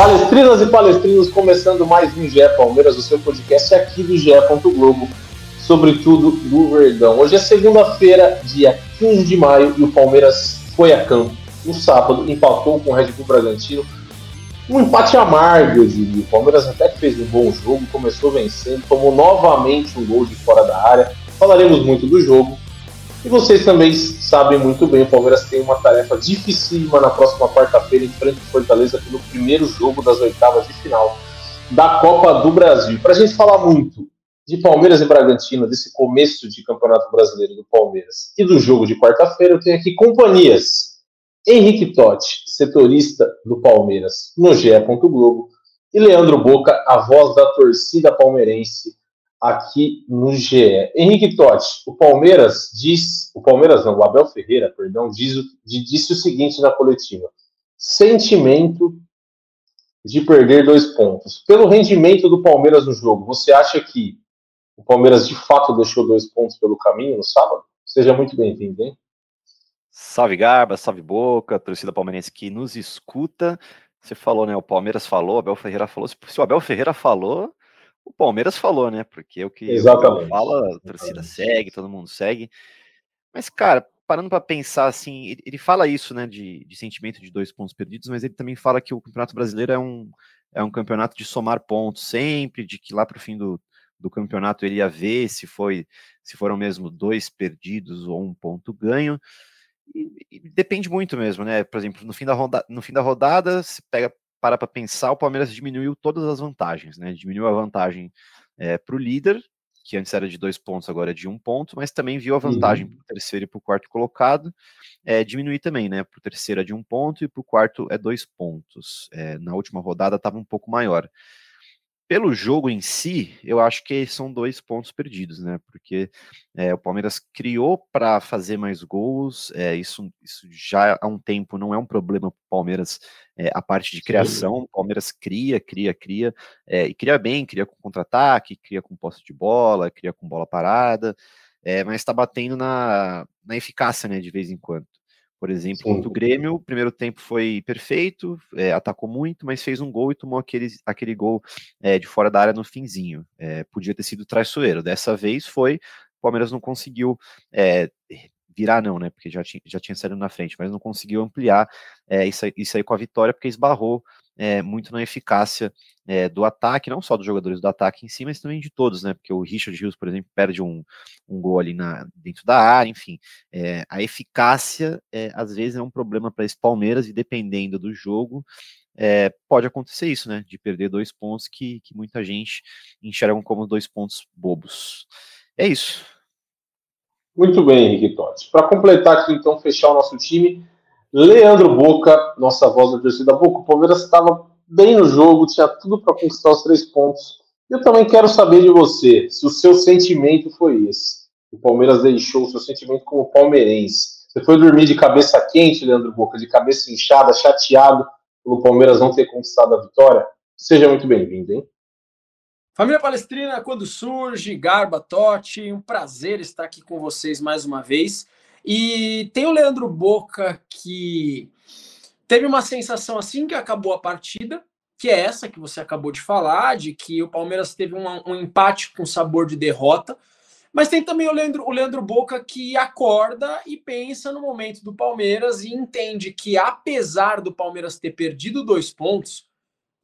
Palestrinas e palestrinos, começando mais um GE Palmeiras, o seu podcast aqui do GE. Globo, sobretudo do Verdão. Hoje é segunda-feira, dia 15 de maio, e o Palmeiras foi a campo. No sábado, empatou com o Red Bull Bragantino. Um empate amargo, eu diria. O Palmeiras até que fez um bom jogo, começou vencendo, tomou novamente um gol de fora da área. Falaremos muito do jogo. E vocês também sabem muito bem, o Palmeiras tem uma tarefa dificílima na próxima quarta-feira em frente ao Fortaleza pelo primeiro jogo das oitavas de final da Copa do Brasil. Para a gente falar muito de Palmeiras e Bragantino, desse começo de Campeonato Brasileiro do Palmeiras e do jogo de quarta-feira, eu tenho aqui companhias. Henrique Totti, setorista do Palmeiras no GE. Globo, e Leandro Boca, a voz da torcida palmeirense aqui no GE. Henrique Totti, o Palmeiras diz, o Palmeiras não, o Abel Ferreira, perdão, diz, disse o seguinte na coletiva: sentimento de perder dois pontos. Pelo rendimento do Palmeiras no jogo, você acha que o Palmeiras de fato deixou dois pontos pelo caminho no sábado? Seja muito bem-vindo, hein? Salve Garba, salve Boca, torcida palmeirense que nos escuta. Você falou, né? O Palmeiras falou, o Abel Ferreira falou. Se o Abel Ferreira falou, o Palmeiras falou, né? Porque é o que Exatamente. o fala, a torcida segue, todo mundo segue. Mas, cara, parando para pensar assim, ele, ele, fala isso, né, de, de, sentimento de dois pontos perdidos, mas ele também fala que o Campeonato Brasileiro é um, é um campeonato de somar pontos sempre, de que lá para o fim do, do campeonato ele ia ver se foi se foram mesmo dois perdidos ou um ponto ganho. E, e depende muito mesmo, né? Por exemplo, no fim da, roda, no fim da rodada, se pega para para pensar, o Palmeiras diminuiu todas as vantagens, né? Diminuiu a vantagem é, para o líder, que antes era de dois pontos, agora é de um ponto, mas também viu a vantagem uhum. para o terceiro e para o quarto colocado é, diminuir também, né? Para o terceiro é de um ponto e para o quarto é dois pontos. É, na última rodada estava um pouco maior pelo jogo em si, eu acho que são dois pontos perdidos, né? Porque é, o Palmeiras criou para fazer mais gols, é, isso, isso já há um tempo não é um problema para o Palmeiras, é, a parte de criação. O Palmeiras cria, cria, cria, e cria bem, cria com contra-ataque, cria com posse de bola, cria com bola parada, mas está batendo na, na eficácia, né, de vez em quando. Por exemplo, contra o Grêmio, o primeiro tempo foi perfeito, é, atacou muito, mas fez um gol e tomou aquele, aquele gol é, de fora da área no finzinho. É, podia ter sido traiçoeiro. Dessa vez foi, o Palmeiras não conseguiu é, virar, não, né? Porque já tinha, já tinha saído na frente, mas não conseguiu ampliar é, isso, isso aí com a vitória, porque esbarrou é, muito na eficácia é, do ataque, não só dos jogadores do ataque em si, mas também de todos, né? Porque o Richard Rios, por exemplo, perde um, um gol ali na, dentro da área, enfim. É, a eficácia, às vezes, é um problema para esse Palmeiras e dependendo do jogo, pode acontecer isso, né? De perder dois pontos que, que muita gente enxerga como dois pontos bobos. É isso. Muito bem, Henrique Totti. Para completar aqui, então, fechar o nosso time, Leandro Boca, nossa voz da torcida Boca, o Palmeiras estava bem no jogo, tinha tudo para conquistar os três pontos. Eu também quero saber de você, se o seu sentimento foi esse. O Palmeiras deixou o seu sentimento como palmeirense. Você foi dormir de cabeça quente, Leandro Boca, de cabeça inchada, chateado pelo Palmeiras não ter conquistado a vitória? Seja muito bem-vindo, hein? Família Palestrina, quando surge, Garba, Totti, um prazer estar aqui com vocês mais uma vez. E tem o Leandro Boca que teve uma sensação assim que acabou a partida, que é essa que você acabou de falar, de que o Palmeiras teve um, empate com sabor de derrota. Mas tem também o Leandro, o Leandro Boca que acorda e pensa no momento do Palmeiras e entende que, apesar do Palmeiras ter perdido dois pontos,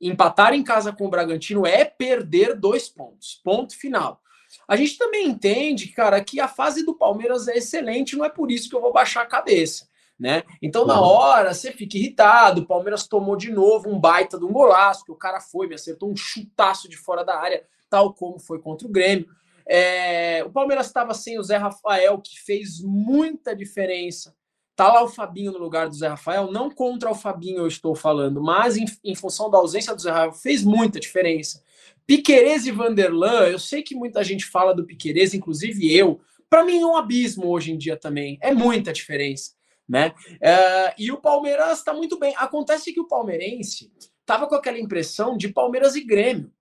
empatar em casa com o Bragantino é perder dois pontos. Ponto final. A gente também entende, cara, que a fase do Palmeiras é excelente, não é por isso que eu vou baixar a cabeça. Né? Então, na hora, você fica irritado. O Palmeiras tomou de novo um baita de um golaço, que o cara foi, me acertou um chutaço de fora da área, tal como foi contra o Grêmio. É, o Palmeiras estava sem o Zé Rafael, que fez muita diferença Tá lá o Fabinho no lugar do Zé Rafael, não contra o Fabinho eu estou falando, mas em, em função da ausência do Zé Rafael, fez muita diferença. Piquerez e Vanderlan, eu sei que muita gente fala do Piquerez, inclusive eu. Para mim é um abismo hoje em dia também. É muita diferença, né? É, e o Palmeiras está muito bem. Acontece que o palmeirense tava com aquela impressão de Palmeiras e Grêmio.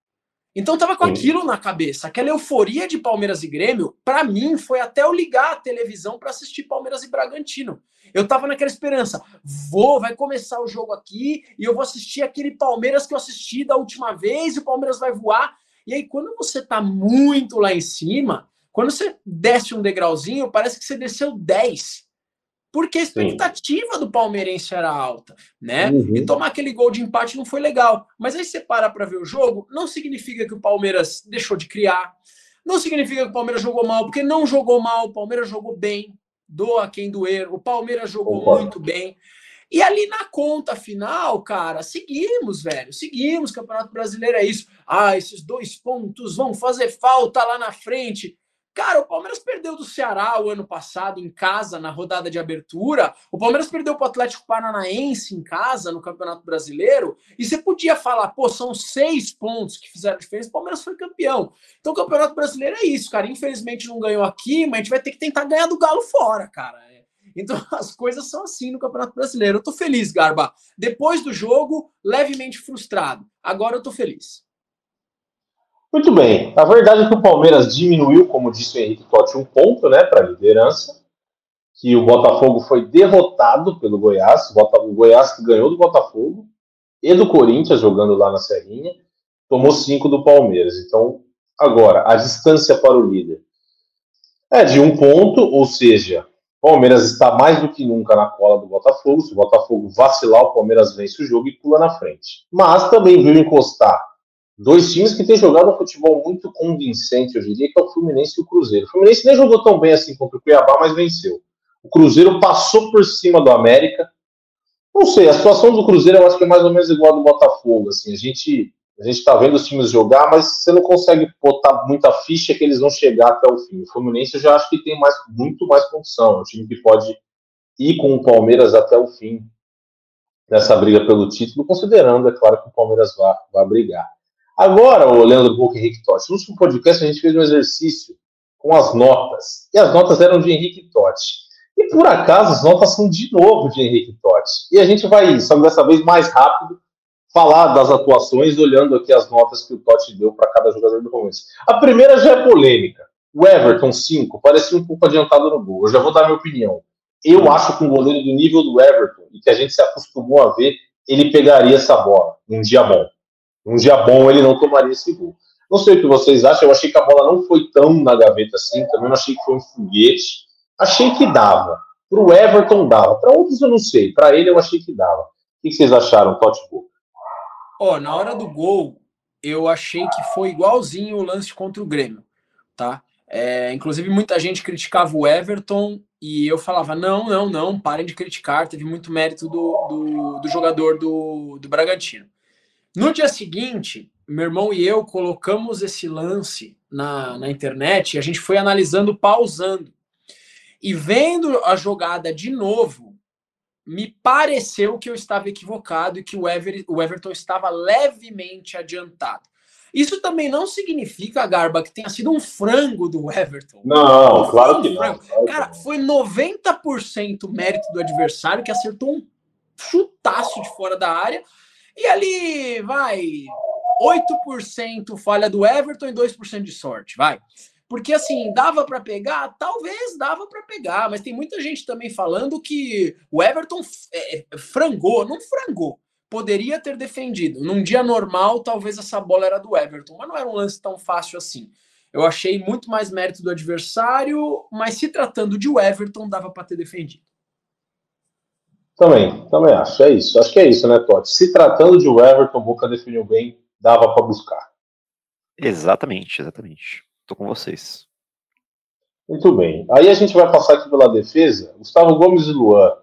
Então tava com Sim. aquilo na cabeça, aquela euforia de Palmeiras e Grêmio, para mim foi até eu ligar a televisão para assistir Palmeiras e Bragantino. Eu tava naquela esperança, vou, vai começar o jogo aqui e eu vou assistir aquele Palmeiras que eu assisti da última vez e o Palmeiras vai voar. E aí quando você tá muito lá em cima, quando você desce um degrauzinho, parece que você desceu 10 porque a expectativa Sim. do palmeirense era alta, né? Uhum. E tomar aquele gol de empate não foi legal. Mas aí você para para ver o jogo, não significa que o Palmeiras deixou de criar, não significa que o Palmeiras jogou mal, porque não jogou mal, o Palmeiras jogou bem, doa quem doer, o Palmeiras jogou Opa. muito bem. E ali na conta final, cara, seguimos, velho, seguimos. Campeonato Brasileiro é isso. Ah, esses dois pontos vão fazer falta lá na frente. Cara, o Palmeiras perdeu do Ceará o ano passado em casa, na rodada de abertura. O Palmeiras perdeu para o Atlético Paranaense em casa, no Campeonato Brasileiro. E você podia falar, pô, são seis pontos que fizeram diferença. O Palmeiras foi campeão. Então o Campeonato Brasileiro é isso, cara. Infelizmente não ganhou aqui, mas a gente vai ter que tentar ganhar do Galo fora, cara. Então as coisas são assim no Campeonato Brasileiro. Eu tô feliz, Garba. Depois do jogo, levemente frustrado. Agora eu tô feliz. Muito bem. A verdade é que o Palmeiras diminuiu, como disse o Henrique Totti, um ponto né, para a liderança. Que o Botafogo foi derrotado pelo Goiás. O Goiás que ganhou do Botafogo e do Corinthians jogando lá na Serrinha. Tomou cinco do Palmeiras. Então, agora, a distância para o líder é de um ponto, ou seja, o Palmeiras está mais do que nunca na cola do Botafogo. Se o Botafogo vacilar, o Palmeiras vence o jogo e pula na frente. Mas também viu encostar Dois times que têm jogado um futebol muito convincente, eu diria, que é o Fluminense e o Cruzeiro. O Fluminense nem jogou tão bem assim contra o Cuiabá, mas venceu. O Cruzeiro passou por cima do América. Não sei, a situação do Cruzeiro eu acho que é mais ou menos igual a do Botafogo. Assim, a gente a gente está vendo os times jogar, mas você não consegue botar muita ficha que eles vão chegar até o fim. O Fluminense eu já acho que tem mais, muito mais condição. É um time que pode ir com o Palmeiras até o fim nessa briga pelo título, considerando, é claro, que o Palmeiras vai, vai brigar. Agora, o Leandro Boca e Henrique Totti, no último podcast a gente fez um exercício com as notas, e as notas eram de Henrique Totti. E por acaso as notas são de novo de Henrique Totti. E a gente vai, só dessa vez mais rápido, falar das atuações, olhando aqui as notas que o Totti deu para cada jogador do Palmeiras. A primeira já é polêmica. O Everton, 5, parecia um pouco adiantado no gol. Eu já vou dar minha opinião. Eu acho que um goleiro do nível do Everton, e que a gente se acostumou a ver, ele pegaria essa bola um dia bom. Um dia bom ele não tomaria esse gol. Não sei o que vocês acham, eu achei que a bola não foi tão na gaveta assim, também não achei que foi um foguete. Achei que dava. Para o Everton dava. Para outros eu não sei. Para ele eu achei que dava. O que vocês acharam, Totti Gol? Ó, na hora do gol, eu achei que foi igualzinho o lance contra o Grêmio, tá? É, inclusive, muita gente criticava o Everton e eu falava: não, não, não, parem de criticar, teve muito mérito do, do, do jogador do, do Bragantino. No dia seguinte, meu irmão e eu colocamos esse lance na, na internet e a gente foi analisando, pausando. E vendo a jogada de novo, me pareceu que eu estava equivocado e que o, Ever, o Everton estava levemente adiantado. Isso também não significa, Garba, que tenha sido um frango do Everton. Não, não claro que não. Cara, foi 90% mérito do adversário que acertou um chutaço de fora da área e ali, vai, 8% falha do Everton e 2% de sorte, vai. Porque assim, dava para pegar? Talvez dava para pegar, mas tem muita gente também falando que o Everton é, frangou, não frangou. Poderia ter defendido. Num dia normal, talvez essa bola era do Everton, mas não era um lance tão fácil assim. Eu achei muito mais mérito do adversário, mas se tratando de Everton, dava para ter defendido. Também, também acho. É isso. Acho que é isso, né, Totti? Se tratando de Everton, Boca definiu bem, dava para buscar. Exatamente, exatamente. Tô com vocês. Muito bem. Aí a gente vai passar aqui pela defesa. Gustavo Gomes e Luan.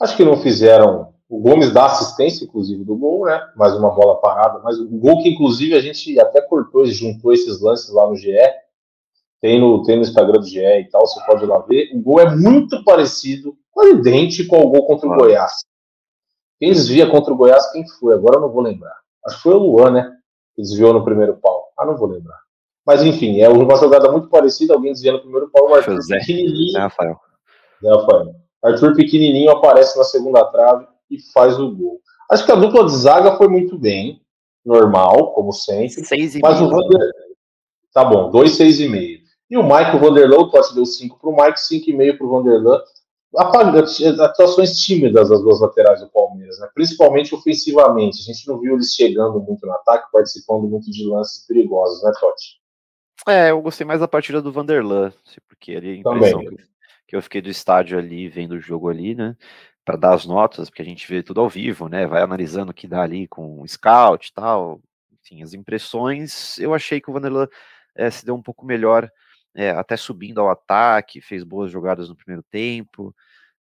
Acho que não fizeram. O Gomes dá assistência, inclusive, do gol, né? Mais uma bola parada. Mas o gol que, inclusive, a gente até cortou e juntou esses lances lá no GE. Tem no, tem no Instagram do GE e tal, você pode ir lá ver. O gol é muito parecido Foi idêntico ao gol contra o Goiás. Quem desvia contra o Goiás, quem foi? Agora eu não vou lembrar. Acho que foi o Luan, né? Que desviou no primeiro pau. Ah, não vou lembrar. Mas enfim, é uma jogada muito parecida. Alguém desvia no primeiro pau, o Arthur Zé, pequenininho. Zé Rafael. Zé Rafael. Arthur pequenininho aparece na segunda trave e faz o gol. Acho que a dupla de zaga foi muito bem, normal, como sempre. Seis e Mas o meio. Vander... Tá bom, 2, 6,5. E o Mike, o Vanderlan, o Totti deu 5 pro Mike, 5,5 pro Vanderlan. Atuações tímidas das duas laterais do Palmeiras, né? principalmente ofensivamente. A gente não viu eles chegando muito no ataque, participando muito de lances perigosos, né, Totti? É, eu gostei mais da partida do Vanderlan, porque ali a Também. impressão que eu, que eu fiquei do estádio ali, vendo o jogo ali, né, para dar as notas, porque a gente vê tudo ao vivo, né, vai analisando o que dá ali com o scout e tal, enfim, as impressões, eu achei que o Vanderlan eh, se deu um pouco melhor, eh, até subindo ao ataque, fez boas jogadas no primeiro tempo,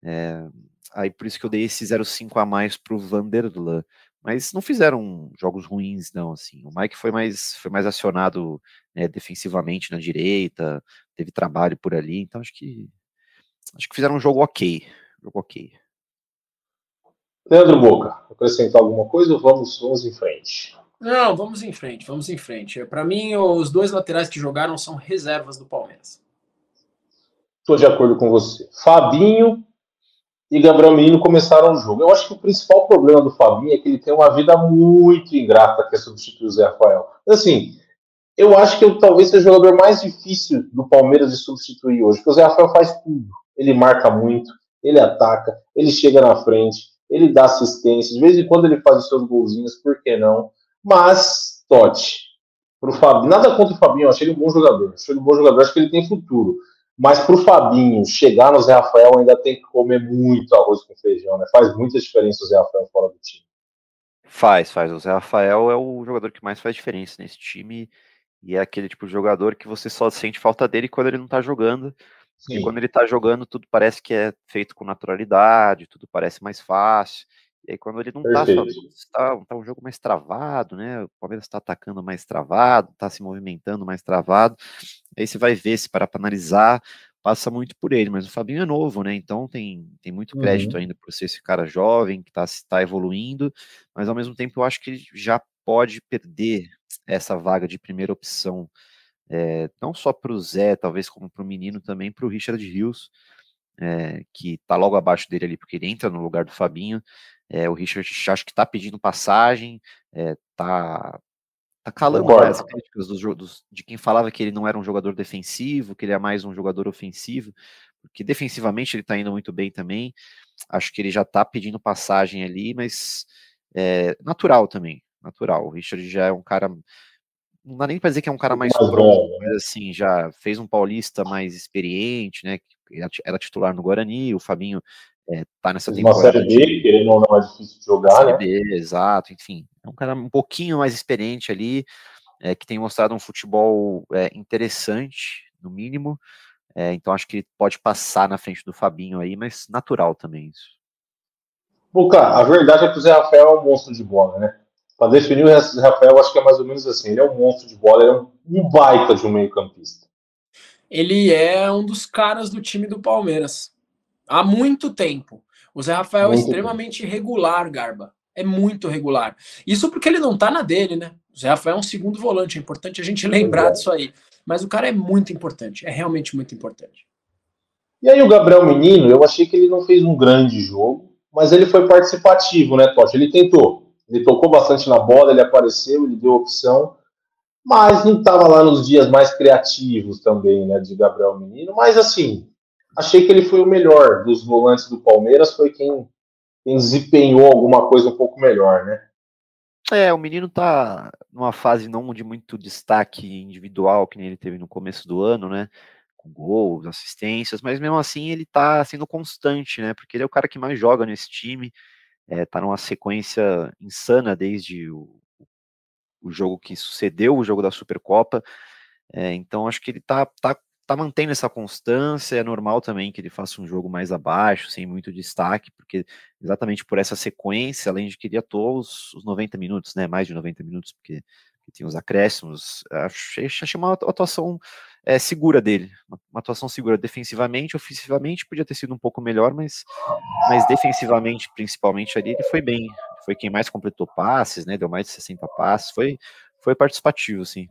eh, aí por isso que eu dei esse 0,5 a mais pro Vanderlan, mas não fizeram jogos ruins, não, assim, o Mike foi mais, foi mais acionado né, defensivamente na direita, teve trabalho por ali, então acho que acho que fizeram um jogo ok, jogo ok. Leandro Boca, acrescentar alguma coisa ou vamos, vamos em frente? Não, vamos em frente, vamos em frente. Para mim, os dois laterais que jogaram são reservas do Palmeiras. Estou de acordo com você. Fabinho e Gabriel Menino começaram o jogo. Eu acho que o principal problema do Fabinho é que ele tem uma vida muito ingrata, que é substituir o Zé Rafael. Assim, eu acho que eu talvez seja o jogador mais difícil do Palmeiras de substituir hoje, porque o Zé Rafael faz tudo. Ele marca muito, ele ataca, ele chega na frente, ele dá assistência, de vez em quando ele faz os seus golzinhos, por que não? Mas, Totti, pro Fabinho, nada contra o Fabinho, eu achei ele um bom jogador, achei ele um bom jogador, acho que ele tem futuro. Mas pro Fabinho chegar no Zé Rafael ainda tem que comer muito arroz com feijão, né? Faz muita diferença o Zé Rafael fora do time. Faz, faz. O Zé Rafael é o jogador que mais faz diferença nesse time e é aquele tipo de jogador que você só sente falta dele quando ele não tá jogando. E quando ele tá jogando, tudo parece que é feito com naturalidade, tudo parece mais fácil. E aí, quando ele não tá, Perfeito. tá, tá um jogo mais travado, né? O Palmeiras tá atacando mais travado, tá se movimentando mais travado. Aí você vai ver, se parar pra analisar, passa muito por ele. Mas o Fabinho é novo, né? Então tem, tem muito crédito ainda por ser esse cara jovem, que tá, tá evoluindo. Mas ao mesmo tempo, eu acho que ele já pode perder essa vaga de primeira opção é, não só para o Zé, talvez como para o menino, também para o Richard Rios, é, que está logo abaixo dele ali, porque ele entra no lugar do Fabinho. É, o Richard acho que está pedindo passagem, está tá calando né, as críticas dos, dos- de quem falava que ele não era um jogador defensivo, que ele é mais um jogador ofensivo, porque defensivamente ele está indo muito bem também. Acho que ele já está pedindo passagem ali, mas é, natural também, natural. O Richard já é um cara não dá nem pra dizer que é um cara mais pronto, velho, mas assim, já fez um paulista mais experiente, né? Era titular no Guarani, o Fabinho é, tá nessa uma série B, querendo ou não, é difícil de jogar, Série né? B, exato, enfim. É um cara um pouquinho mais experiente ali, é, que tem mostrado um futebol é, interessante, no mínimo. É, então acho que ele pode passar na frente do Fabinho aí, mas natural também isso. Boca, a verdade é que o Zé Rafael é um monstro de bola, né? Para definir o Zé Rafael, acho que é mais ou menos assim. Ele é um monstro de bola, ele é um, um baita de um meio-campista. Ele é um dos caras do time do Palmeiras. Há muito tempo. O Zé Rafael é Muito extremamente regular, Garba. É muito regular. Isso porque ele não tá na dele, né? O Zé Rafael é um segundo volante. É importante a gente lembrar é. disso aí. Mas o cara é muito importante. É realmente muito importante. E aí o Gabriel Menino, eu achei que ele não fez um grande jogo, mas ele foi participativo, né, Totti? Ele tentou. Ele tocou bastante na bola, ele apareceu, ele deu opção, mas não estava lá nos dias mais criativos também, né, de Gabriel Menino. Mas assim, achei que ele foi o melhor dos volantes do Palmeiras, foi quem, quem desempenhou alguma coisa um pouco melhor, né? É, o menino tá numa fase não de muito destaque individual, que nem ele teve no começo do ano, né? Com gols, assistências, mas mesmo assim ele tá sendo constante, né? Porque ele é o cara que mais joga nesse time, é, tá numa sequência insana desde o, o jogo que sucedeu o jogo da Supercopa. É, então acho que ele tá, tá, tá mantendo essa constância. É normal também que ele faça um jogo mais abaixo, sem muito destaque, porque exatamente por essa sequência, além de que ele atuou os, os 90 minutos, né? Mais de 90 minutos, porque, tem os acréscimos. Achei, achei uma atuação é, segura dele, uma, uma, atuação segura defensivamente, ofensivamente podia ter sido um pouco melhor, mas, mas defensivamente, principalmente ali, ele foi bem, foi quem mais completou passes, né, deu mais de 60 passes, foi, foi participativo, sim.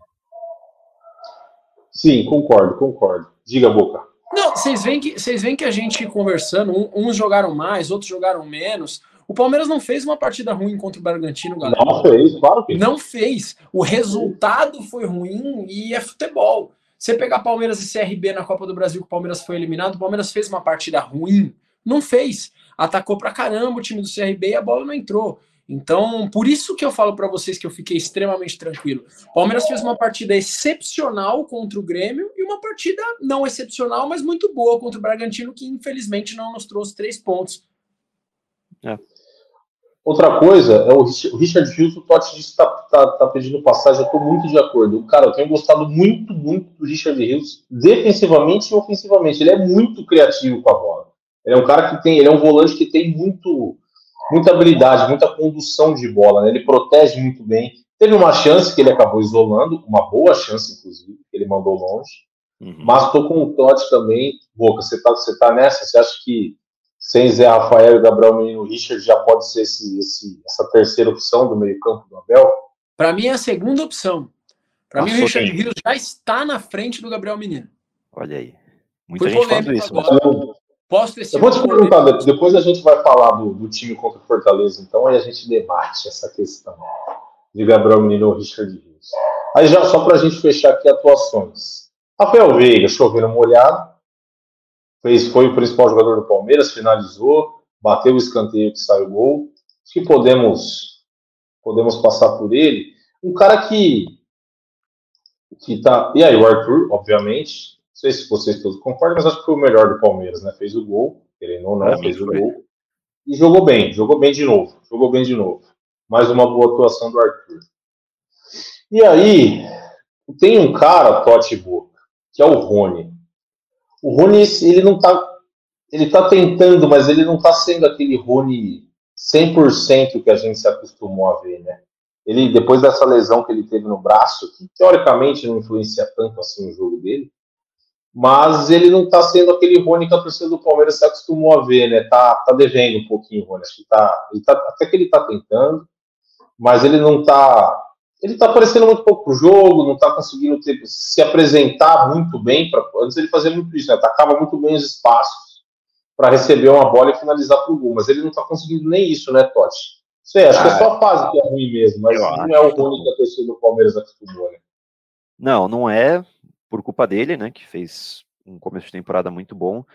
Sim, concordo, concordo. Diga, Boca. Não, vocês veem que, vocês veem que a gente conversando, uns jogaram mais, outros jogaram menos, o Palmeiras não fez uma partida ruim contra o Bragantino, galera. Não fez, claro que Não fez. O resultado foi ruim e é futebol. Você pegar Palmeiras e CRB na Copa do Brasil, que o Palmeiras foi eliminado, o Palmeiras fez uma partida ruim? Não fez. Atacou pra caramba o time do CRB e a bola não entrou. Então, por isso que eu falo para vocês que eu fiquei extremamente tranquilo. O Palmeiras fez uma partida excepcional contra o Grêmio e uma partida não excepcional, mas muito boa contra o Bragantino, que infelizmente não nos trouxe três pontos. É. Outra coisa é o Richard Hughes, o Totti disse que tá, tá, tá, pedindo passagem, eu tô muito de acordo. Cara, eu tenho gostado muito, muito do Richard Hughes, defensivamente e ofensivamente. Ele é muito criativo com a bola. Ele é um cara que tem, ele é um volante que tem muito, muita habilidade, muita condução de bola, né? Ele protege muito bem. Teve uma chance que ele acabou isolando, uma boa chance, inclusive, que ele mandou longe. Uhum. Mas tô com o Totti também. Boca, você tá, você tá nessa? Você acha que sem Zé Rafael e Gabriel Menino Richard, já pode ser esse, esse, essa terceira opção do meio-campo do Abel? Para mim é a segunda opção. Para mim, o Richard Rios já está na frente do Gabriel Menino. Olha aí. Muita Foi gente falando isso. Mas... Posso ter eu vou te perguntar, depois a gente vai falar do, do, time contra o Fortaleza, então aí a gente debate essa questão de Gabriel Menino ou Richard Rios. Aí já só para a gente fechar aqui atuações. Rafael Veiga, chovendo molhado, fez, foi o principal jogador do Palmeiras, finalizou, bateu o escanteio que saiu gol. Acho que podemos, podemos passar por ele. Um cara que, que tá. E aí, o Arthur, obviamente. Não sei se vocês todos concordam, mas acho que foi o melhor do Palmeiras, né? Fez o gol, querendo ou não, é, fez o gol. E jogou bem, jogou bem de novo. Jogou bem de novo. Mais uma boa atuação do Arthur. E aí, tem um cara, Totti Boca, que é o Rony. O Rony, ele não tá. Ele tá tentando, mas ele não tá sendo aquele Rony 100% que a gente se acostumou a ver, né? Ele, depois dessa lesão que ele teve no braço, que teoricamente não influencia tanto assim o jogo dele, mas ele não tá sendo aquele Rony que a torcida do Palmeiras se acostumou a ver, né? Tá, tá devendo um pouquinho, Rony. Acho que tá, ele tá. Até que ele tá tentando, mas ele não tá ele está aparecendo muito pouco pro jogo, não está conseguindo ter, se apresentar muito bem. Pra, antes ele fazia muito isso, né? Atacava muito bem os espaços para receber uma bola e finalizar para o gol, mas ele não está conseguindo nem isso, né, Totti? Sei, acho ah, que é só a fase que é ruim mesmo, mas não é o ruim que a pessoa do Palmeiras acostumou, né? Não, não é por culpa dele, né, que fez um começo de temporada muito bom,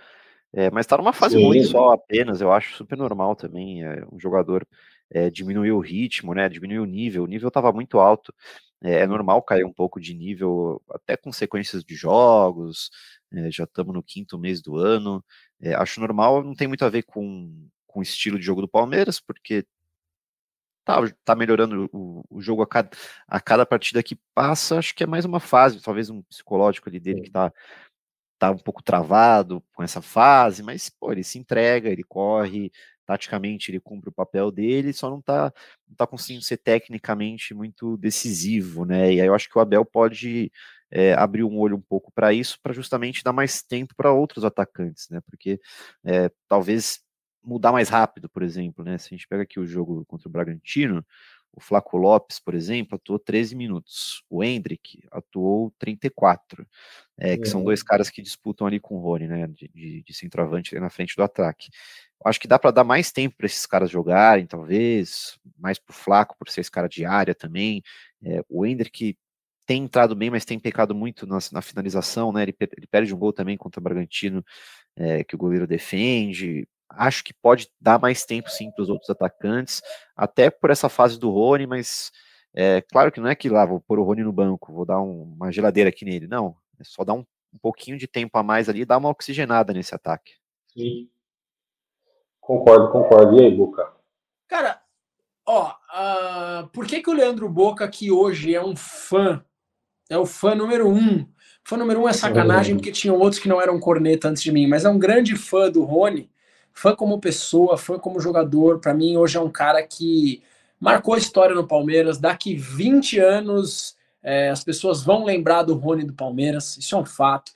é, mas está numa fase Sim. ruim só apenas, eu acho super normal também, é um jogador é, diminuiu o ritmo, né? Diminuiu o nível. O nível estava muito alto. É, é, normal cair um pouco de nível, até com sequências de jogos. Já estamos no quinto mês do ano. Acho normal, não tem muito a ver com, com o estilo de jogo do Palmeiras, porque tá, tá melhorando o, o jogo a cada, a cada partida que passa. Acho que é mais uma fase, talvez um psicológico ali dele que tá tá um pouco travado com essa fase, mas pô, ele se entrega, ele corre, taticamente ele cumpre o papel dele, só não está não tá conseguindo ser tecnicamente muito decisivo, né? E aí eu acho que o Abel pode é, abrir um olho um pouco para isso, para justamente dar mais tempo para outros atacantes, né? Porque é, talvez mudar mais rápido, por exemplo, né? Se a gente pega aqui o jogo contra o Bragantino, o Flaco Lopes, por exemplo, atuou 13 minutos. O Hendrick atuou 34. É, que são dois caras que disputam ali com o Rony, né? De, de, de centroavante na frente do ataque. Acho que dá para dar mais tempo para esses caras jogarem, talvez, mais pro Flaco, por ser esse cara de área também. É, o Hendrick tem entrado bem, mas tem pecado muito na, na finalização, né? Ele, ele, perde um gol também contra o Bragantino, é, que o goleiro defende. Acho que pode dar mais tempo, sim, para os outros atacantes, até por essa fase do Rony, mas é, claro que não é que lá vou pôr o Rony no banco, vou dar um, uma geladeira aqui nele, não. É só dar um, um pouquinho de tempo a mais ali e dar uma oxigenada nesse ataque. Sim. Concordo, concordo. E aí, Boca? Cara, ó, uh, por que, que o Leandro Boca, que hoje é um fã, é o fã número um? Fã número um é sacanagem, porque tinham outros que não eram corneta antes de mim, mas é um grande fã do Rony, fã como pessoa, fã como jogador. Para mim, hoje é um cara que marcou história no Palmeiras. Daqui 20 anos, É, as pessoas vão lembrar do Rony do Palmeiras, isso é um fato.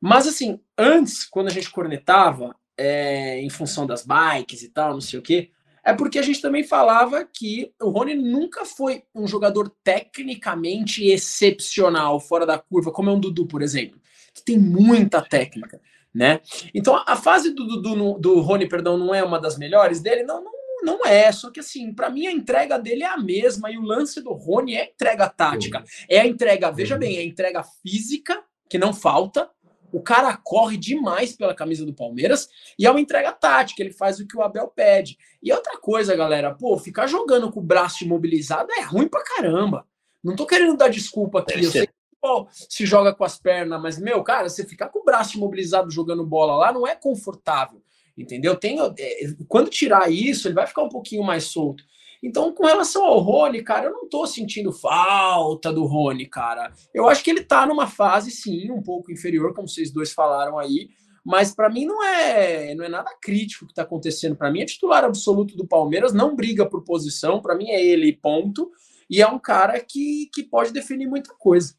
Mas assim, antes, quando a gente cornetava, é, em função das bikes e tal, não sei o quê, é porque a gente também falava que o Rony nunca foi um jogador tecnicamente excepcional, fora da curva, como é um Dudu, por exemplo, que tem muita técnica, né? Então a fase do Dudu, do Rony, perdão, não é uma das melhores dele? Não, não, não é. Só que assim, para mim a entrega dele é a mesma e o lance do Rony é entrega tática, é a entrega, veja bem, é a entrega física que não falta, o cara corre demais pela camisa do Palmeiras e é uma entrega tática, ele faz o que o Abel pede. E outra coisa, galera, pô, ficar jogando com o braço imobilizado é ruim pra caramba. Não tô querendo dar desculpa aqui, eu sei que pô, se joga com as pernas, mas, meu, cara, você ficar com o braço imobilizado jogando bola lá não é confortável, entendeu? Tem, é, quando tirar isso, ele vai ficar um pouquinho mais solto. Então, com relação ao Rony, cara, eu não tô sentindo falta do Rony, cara. Eu acho que ele tá numa fase, sim, um pouco inferior, como vocês dois falaram aí, mas para mim não é não é nada crítico que tá acontecendo. Para mim é titular absoluto do Palmeiras, não briga por posição, para mim é ele, ponto. E é um cara que, que pode definir muita coisa.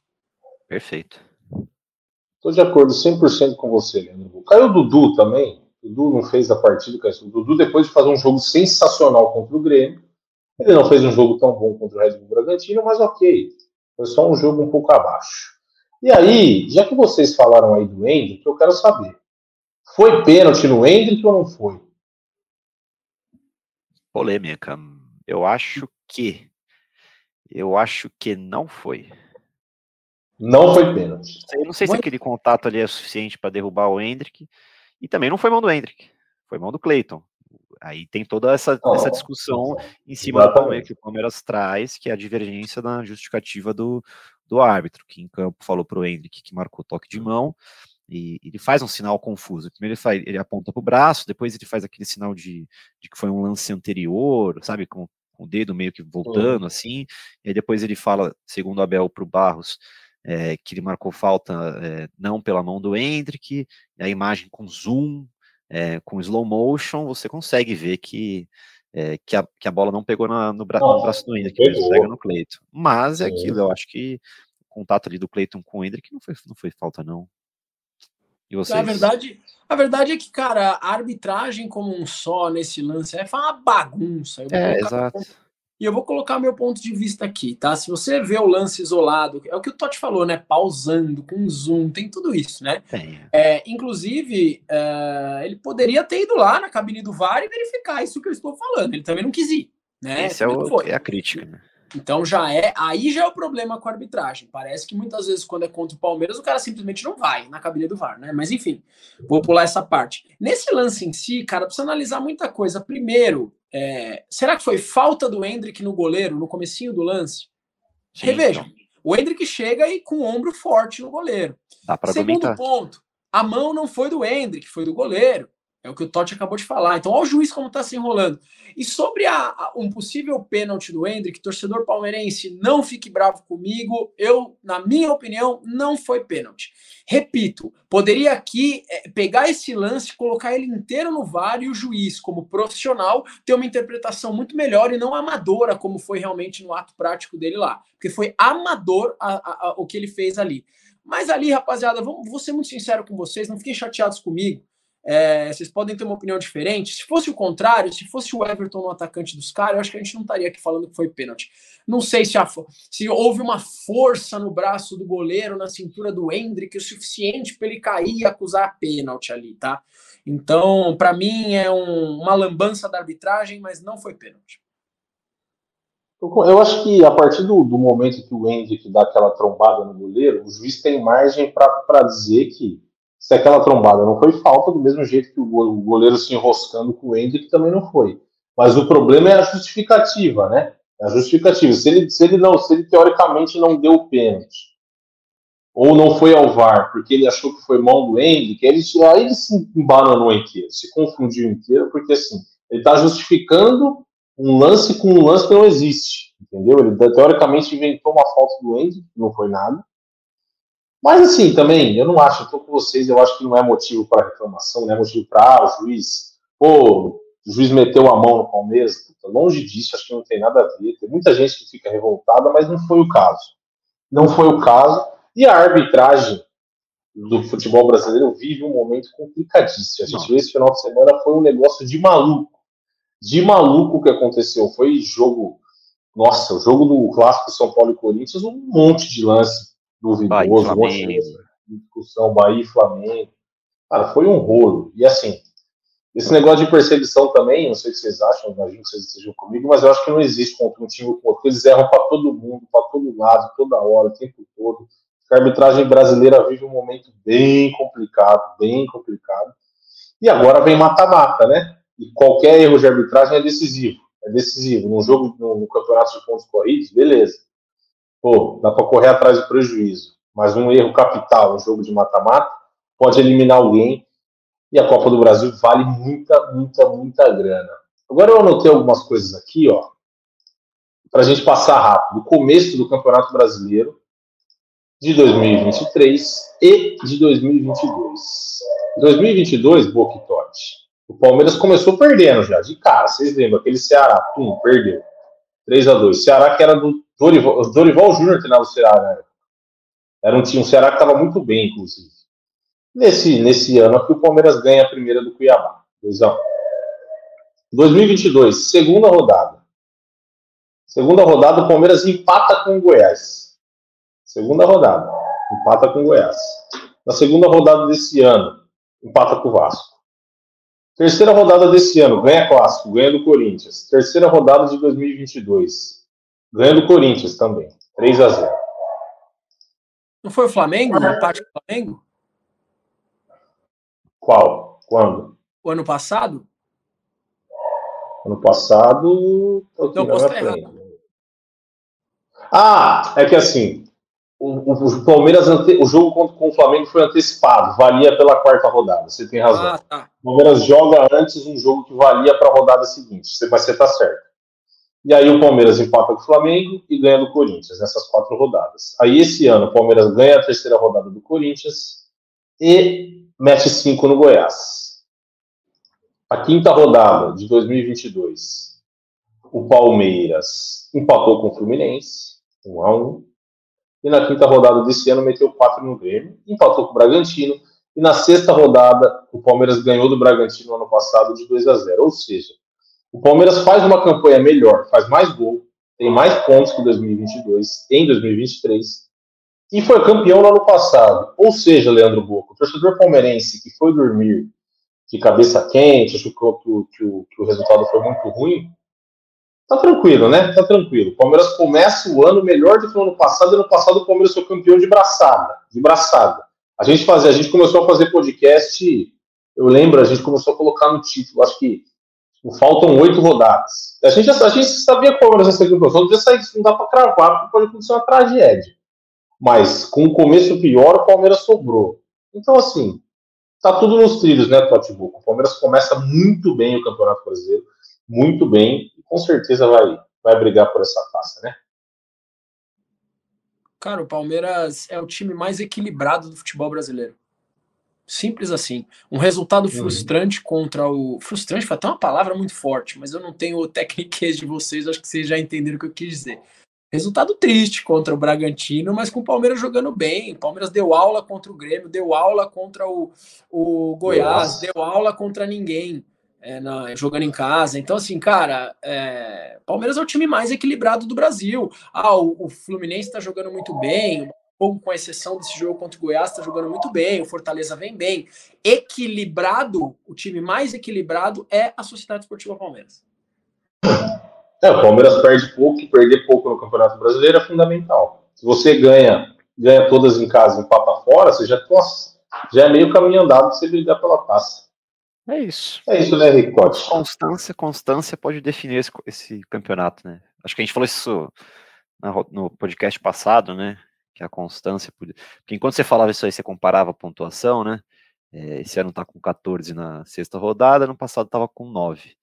Perfeito. Estou de acordo 100% com você, Leandro. Caiu o Dudu também. O Dudu não fez a partida. O Dudu, depois de fazer um jogo sensacional contra o Grêmio, ele não fez um jogo tão bom contra o Red Bull Bragantino, mas ok. Foi só um jogo um pouco abaixo. E aí, já que vocês falaram aí do Hendrick, eu quero saber. Foi pênalti no Hendrick ou não foi? Polêmica. Eu acho que. Eu acho que não foi. Não foi pênalti. Eu não sei se aquele contato ali é suficiente para derrubar o Hendrick. E também não foi mão do Hendrick. Foi mão do Cleiton. Aí tem toda essa, oh, essa discussão em cima exatamente. do Palmeiras, que o Palmeiras traz, que é a divergência na justificativa do, do árbitro, que em campo falou para o Hendrick que marcou toque de mão, e ele faz um sinal confuso. Primeiro ele, faz, ele aponta para o braço, depois ele faz aquele sinal de, de que foi um lance anterior, sabe, com, com o dedo meio que voltando, uhum. assim, e aí depois ele fala, segundo Abel, para o Barros, é, que ele marcou falta é, não pela mão do Hendrick, a imagem com zoom, é, com slow motion, você consegue ver que, que, a, que a bola não pegou na, no, bra no, braço do Hendrick, ele pega no Cleiton. Mas é aquilo, eu acho que o contato ali do Cleiton com o Hendrick não foi, não foi falta, não. E vocês? A verdade, a verdade é que, cara, a arbitragem como um só nesse lance é uma bagunça. é, exato. E eu vou colocar meu ponto de vista aqui, tá? Se você vê o lance isolado, é o que o Totti falou, né? Pausando, com zoom, tem tudo isso, né? Tem. É, inclusive, é, ele poderia ter ido lá na cabine do VAR e verificar isso que eu estou falando. Ele também não quis ir, né? Esse é, o, é a crítica, né? Então já é, aí já é o problema com a arbitragem. Parece que muitas vezes quando é contra o Palmeiras o cara simplesmente não vai na cabine do VAR, né? Mas enfim, vou pular essa parte. Nesse lance em si, cara, precisa analisar muita coisa. Primeiro, é, será que foi falta do Hendrick no goleiro no comecinho do lance? Sim, Revejam. Então. O Hendrick chega e com o ombro forte no goleiro. Segundo argumentar. ponto, a mão não foi do Hendrick, foi do goleiro. É o que o Totti acabou de falar. Então, olha o juiz como está se enrolando. E sobre a, a, um possível pênalti do Hendrick, torcedor palmeirense, não fique bravo comigo. Eu, na minha opinião, não foi pênalti. Repito, poderia aqui é, pegar esse lance, colocar ele inteiro no VAR e o juiz, como profissional, ter uma interpretação muito melhor e não amadora, como foi realmente no ato prático dele lá. Porque foi amador a, o que ele fez ali. Mas ali, rapaziada, vamos, vou ser muito sincero com vocês, não fiquem chateados comigo. É, vocês podem ter uma opinião diferente. Se fosse o contrário, se fosse o Everton no atacante dos caras, eu acho que a gente não estaria aqui falando que foi pênalti. Não sei se, a, se houve uma força no braço do goleiro, na cintura do Hendrick, o suficiente para ele cair e acusar pênalti ali, tá? Então, para mim, é um, uma lambança da arbitragem, mas não foi pênalti. Eu acho que a partir do, do momento que o Hendrick dá aquela trombada no goleiro, o juiz tem margem para dizer que se aquela trombada não foi falta, do mesmo jeito que o goleiro se enroscando com o Hendrick também não foi. Mas o problema é a justificativa, né? É a justificativa. Se ele, se ele não, se ele teoricamente não deu o pênalti, ou não foi ao VAR, porque ele achou que foi mão do Hendrick, ele, aí ele se embananou inteiro, se confundiu inteiro, porque assim, ele está justificando um lance com um lance que não existe, entendeu? Ele teoricamente inventou uma falta do Hendrick, que não foi nada, mas assim, também, eu não acho, eu tô com vocês, eu acho que não é motivo para reclamação, não é motivo para ah, o juiz, pô, o juiz meteu a mão no Palmeiras, longe disso, acho que não tem nada a ver. Tem muita gente que fica revoltada, mas não foi o caso. não foi o caso. E a arbitragem do futebol brasileiro vive um momento complicadíssimo. A gente esse final de semana foi um negócio de maluco. De maluco que aconteceu. Foi jogo. Nossa, o jogo do clássico São Paulo e Corinthians, um monte de lance duvidoso, de discussão, Bahia e Flamengo. Cara, foi um rolo. E assim, esse negócio de perseguição também, não sei o que vocês acham, imagino que vocês estejam comigo, mas eu acho que não existe contra um time como Eles erram para todo mundo, para todo lado, toda hora, o tempo todo. A arbitragem brasileira vive um momento bem complicado, bem complicado. E agora vem mata-mata, né? E qualquer erro de arbitragem é decisivo. É decisivo. Num jogo, no, no campeonato de pontos corridos, beleza. Pô, dá para correr atrás do prejuízo. Mas um erro capital, um jogo de mata-mata, pode eliminar alguém e a Copa do Brasil vale muita, muita, muita grana. Agora eu anotei algumas coisas aqui, ó, para a gente passar rápido. O começo do Campeonato Brasileiro de 2023 e de 2022. 2022, Boca e Totti. O Palmeiras começou perdendo já, de cara. Vocês lembram? Aquele Ceará, pum, perdeu. 3 a 2 Ceará que era do Dorival, Dorival Júnior treinava o Ceará, né? Era um time, um Ceará que estava muito bem, inclusive. Nesse, nesse ano aqui, o Palmeiras ganha a primeira do Cuiabá. 2x1. 2022, segunda rodada. Segunda rodada, o Palmeiras empata com o Goiás. Segunda rodada, empata com o Goiás. Na segunda rodada desse ano, empata com o Vasco. Terceira rodada desse ano, ganha Clássico, ganha do Corinthians. Terceira rodada de 2022, ganha do Corinthians também. 3 a 0 Não foi o Flamengo? O empate com o Flamengo? Qual? Quando? O ano passado? Ano passado. Não, posso estar errado. Ah, é que assim, o, o, Palmeiras, ante, o jogo contra, com o Flamengo foi antecipado, valia pela quarta rodada. Você tem razão. Ah, tá. O Palmeiras joga antes um jogo que valia para a rodada seguinte, mas você está certo. E aí o Palmeiras empata com o Flamengo e ganha do Corinthians nessas quatro rodadas. Aí esse ano o Palmeiras ganha a terceira rodada do Corinthians e mete 5 no Goiás. A quinta rodada de 2022, o Palmeiras empatou com o Fluminense, 1 um a 1 um, e na quinta rodada desse ano meteu 4 no Grêmio, empatou com o Bragantino, e na sexta rodada o Palmeiras ganhou do Bragantino no ano passado de 2 a 0. Ou seja, o Palmeiras faz uma campanha melhor, faz mais gol, tem mais pontos que 2022 em 2023 e foi campeão no ano passado. Ou seja, Leandro Boca, o torcedor palmeirense que foi dormir de cabeça quente, achou que, que, o, que o resultado foi muito ruim, tá tranquilo, né? Tá tranquilo. O Palmeiras começa o ano melhor do que o ano passado. Ano passado o Palmeiras foi campeão de braçada, de braçada. A gente fazia, a gente começou a fazer podcast, eu lembro, a gente começou a colocar no título, acho que faltam oito rodadas. A gente, a gente sabia que o Palmeiras ia ser campeão, só não podia sair, não dá para cravar, porque pode acontecer uma tragédia. Mas com o começo pior, o Palmeiras sobrou. Então, assim, tá tudo nos trilhos, né, Totibuco? O Palmeiras começa muito bem o Campeonato Brasileiro, muito bem, e com certeza vai, vai brigar por essa taça, né? Cara, o Palmeiras é o time mais equilibrado do futebol brasileiro. Simples assim. Um resultado uhum. frustrante uhum. contra o. Frustrante foi até uma palavra muito forte, mas eu não tenho o técnicas de vocês, acho que vocês já entenderam o que eu quis dizer. Resultado triste contra o Bragantino, mas com o Palmeiras jogando bem. O Palmeiras deu aula contra o Grêmio, deu aula contra o, o Goiás, Nossa. deu aula contra ninguém é, na, jogando em casa. Então, assim, cara, é, Palmeiras é o time mais equilibrado do Brasil. Ah, o, o Fluminense está jogando muito bem, pouco com exceção desse jogo contra o Goiás, está jogando muito bem, o Fortaleza vem bem. Equilibrado, o time mais equilibrado é a Sociedade Esportiva Palmeiras. É, o Palmeiras perde pouco e perder pouco no Campeonato Brasileiro é fundamental. Se você ganha, ganha todas em casa e empata fora, você já, nossa, já é meio caminho andado você brigar pela taça. É isso. É isso, né, Rick Constância, constância pode definir esse, esse, campeonato, né? Acho que a gente falou isso no podcast passado, né? Que a constância. Porque enquanto você falava isso aí, você comparava a pontuação, né? É, esse ano tá com 14 na sexta rodada, no passado tava com 9.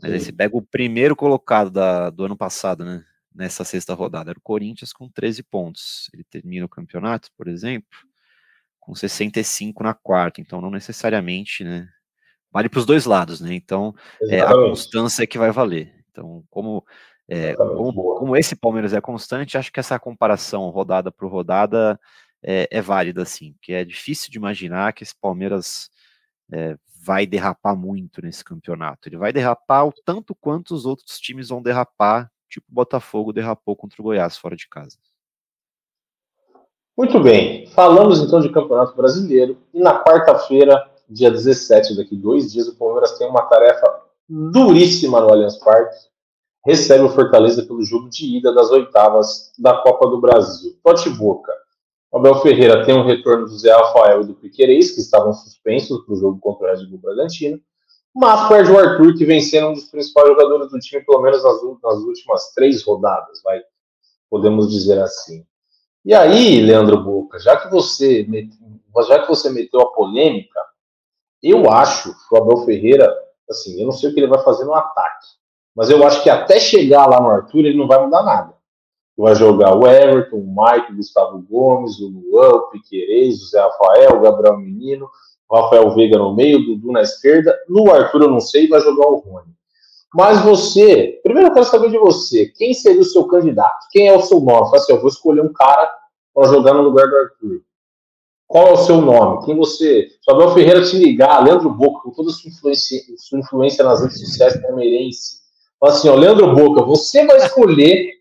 Mas aí você pega o primeiro colocado da, do ano passado, né? Nessa sexta rodada, era o Corinthians com 13 pontos. Ele termina o campeonato, por exemplo, com 65 na quarta. Então, não necessariamente, né? Vale para os dois lados, né? Então, é a constância que vai valer. Então, como É, como, como, esse Palmeiras é constante, acho que essa comparação rodada por rodada é, é válida, sim, que é difícil de imaginar que esse Palmeiras é, vai derrapar muito nesse campeonato. Ele vai derrapar o tanto quanto os outros times vão derrapar, tipo o Botafogo derrapou contra o Goiás fora de casa. Muito bem, falamos então de Campeonato Brasileiro e na quarta-feira, dia 17, daqui dois dias, o Palmeiras tem uma tarefa duríssima no Allianz Parque. Recebe o Fortaleza pelo jogo de ida das oitavas da Copa do Brasil. Tote Boca. O Abel Ferreira tem um retorno do Zé Rafael e do Piquerez, que estavam suspensos para o jogo contra o Red Bull Bragantino. Mas perde o Arthur, que venceram um dos principais jogadores do time, pelo menos nas, nas últimas três rodadas, vai, podemos dizer assim. E aí, Leandro Boca, já que você já que você meteu a polêmica, eu acho que o Abel Ferreira, assim, eu não sei o que ele vai fazer no ataque, mas eu acho que até chegar lá no Arthur ele não vai mudar nada. Vai jogar o Everton, o Mike, o Gustavo Gomes, o Luan, o Piquerez, o Zé Rafael, o Gabriel Menino, o Rafael Veiga no meio, o Dudu na esquerda. No Arthur eu não sei, vai jogar o Rony. Mas você, primeiro eu quero saber de você, quem seria o seu candidato? Quem é o seu nome? Fala assim, eu vou escolher um cara para jogar no lugar do Arthur. Qual é o seu nome? Quem você. Se Ferreira te ligar, Leandro Boca, com toda a sua influência, sua influência nas redes sociais palmeirense. Fala assim, ó, Leandro Boca, você vai escolher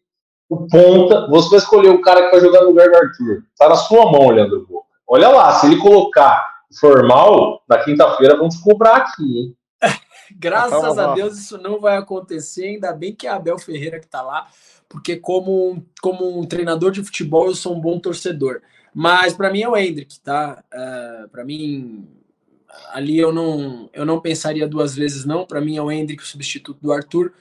o ponta, você vai escolher o cara que vai jogar no lugar do Arthur. Tá na sua mão, Leandro Boca. Olha lá, se ele colocar formal, na quinta-feira vamos cobrar aqui, hein? Graças a Deus isso não vai acontecer. Ainda bem que é Abel Ferreira que está lá, porque como, como um treinador de futebol eu sou um bom torcedor. Mas para mim é o Hendrick, tá? Uh, é, para mim ali eu não eu não pensaria duas vezes não. Para mim é o Hendrick o substituto do Arthur.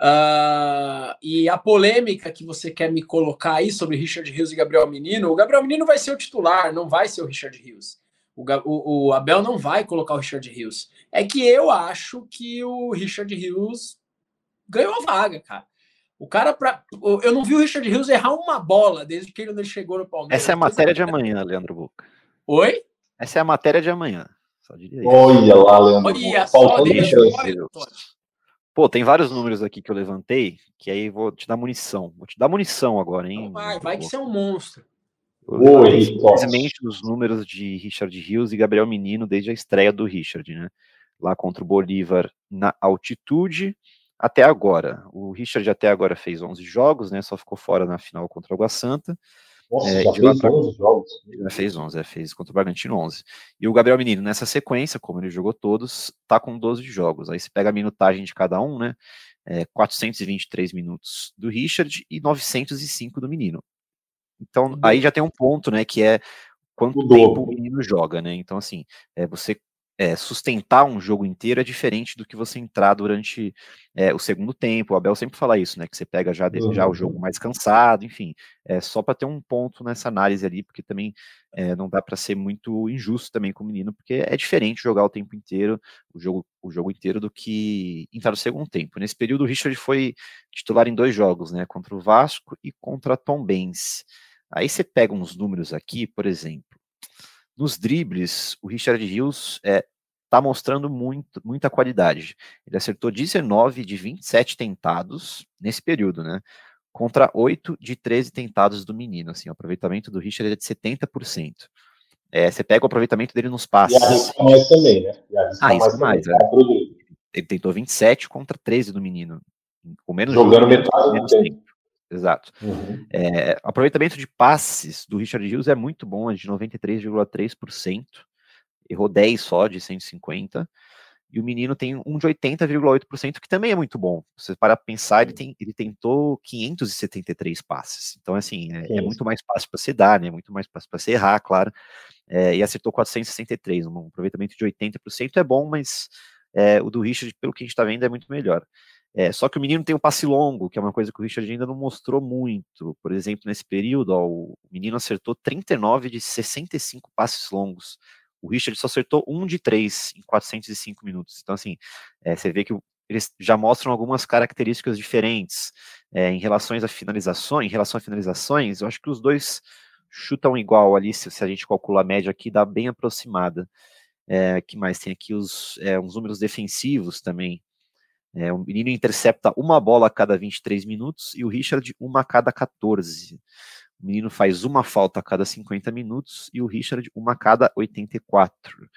Uh, e a polêmica que você quer me colocar aí sobre Richard Rios e Gabriel Menino, o Gabriel Menino vai ser o titular, não vai ser o Richard Rios. O, o, o, Abel não vai colocar o Richard Rios. É que eu acho que o Richard Rios ganhou a vaga, cara. O cara, pra, eu não vi o Richard Rios errar uma bola desde que ele chegou no Palmeiras. Essa é a matéria de amanhã, Leandro Boca. Oi? Essa é a matéria de amanhã. Só diria isso. Olha lá, Leandro. Olha só, deixa Pô, tem vários números aqui que eu levantei, que aí vou te dar munição. Vou te dar munição agora, hein? Não vai, vai que você é um monstro. Oi, simplesmente os números de Richard Rios e Gabriel Menino desde a estreia do Richard, né? Lá contra o Bolívar na altitude até agora. O Richard até agora fez 11 jogos, né? Só ficou fora na final contra o Água Santa. Nossa, é, já fez pra... 11 jogos. Já fez 11, é, fez contra o Bragantino 11. E o Gabriel Menino, nessa sequência, como ele jogou todos, tá com 12 jogos. Aí você pega a minutagem de cada um, né? É, 423 minutos do Richard e 905 do Menino. Então, aí já tem um ponto, né, que é quanto tempo o menino joga, né? Então, assim, é, você é, sustentar um jogo inteiro é diferente do que você entrar durante é, o segundo tempo. O Abel sempre fala isso, né? Que você pega já, uhum. já o jogo mais cansado, enfim. É só para ter um ponto nessa análise ali, porque também é, não dá para ser muito injusto também com o menino, porque é diferente jogar o tempo inteiro, o jogo, o jogo inteiro, do que entrar no segundo tempo. Nesse período, o Richard foi titular em dois jogos, né? Contra o Vasco e contra a Tom Benz. Aí você pega uns números aqui, por exemplo, nos dribles, o Richard Rios é, tá mostrando muito, muita qualidade. Ele acertou 19 de 27 tentados nesse período, né? Contra 8 de 13 tentados do menino. Assim, o aproveitamento do Richard é de 70%. É, você pega o aproveitamento dele nos passes. E arrisca mais também, né? E arrisca ah, mais, mais é. Ele tentou 27 contra 13 do menino. Com menos Jogando jogo, metade menos tempo. tempo. Exato. Uhum. É, aproveitamento de passes do Richard Hughes é muito bom, é de 93,3%. Errou 10 só de 150. E o menino tem um de 80,8%, que também é muito bom. Você para pensar, ele, tem, ele tentou 573 passes. Então, assim, é, é muito mais fácil para você dar, né? Muito mais fácil para você errar, claro. É, e acertou 463. Um aproveitamento de 80% é bom, mas é, o do Richard, pelo que a gente está vendo, é muito melhor. É, só que o menino tem um passe longo, que é uma coisa que o Richard ainda não mostrou muito. Por exemplo, nesse período, ó, o menino acertou 39 de 65 passes longos. O Richard só acertou um de três em 405 minutos. Então, assim, é, você vê que eles já mostram algumas características diferentes é, em relação a finalizações. Em relação a finalizações, eu acho que os dois chutam igual ali. Se, se a gente calcular a média aqui, dá bem aproximada. É, que mais tem aqui os é, uns números defensivos também. É, o menino intercepta uma bola a cada 23 minutos e o Richard uma a cada 14. O menino faz uma falta a cada 50 minutos e o Richard uma a cada 84.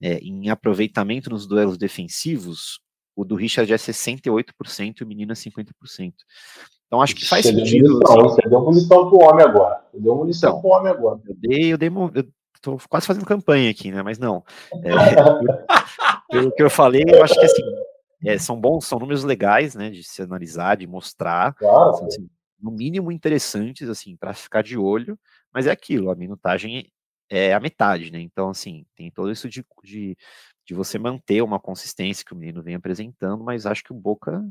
É, em aproveitamento nos duelos defensivos, o do Richard é 68% e o menino é 50%. Então acho que faz Você sentido. Deu munição, você deu munição pro homem agora. Você deu munição Então. pro homem agora. eu dei, eu dei, eu tô quase fazendo campanha aqui, né? Mas não. É, pelo que eu falei, eu acho que assim, é, são bons, são números legais, né? De se analisar, de mostrar. Claro. são, assim, no mínimo interessantes, assim, para ficar de olho, mas é aquilo, a minutagem é a metade, né? Então, assim, tem todo isso de, de, de você manter uma consistência que o menino vem apresentando, mas acho que o Boca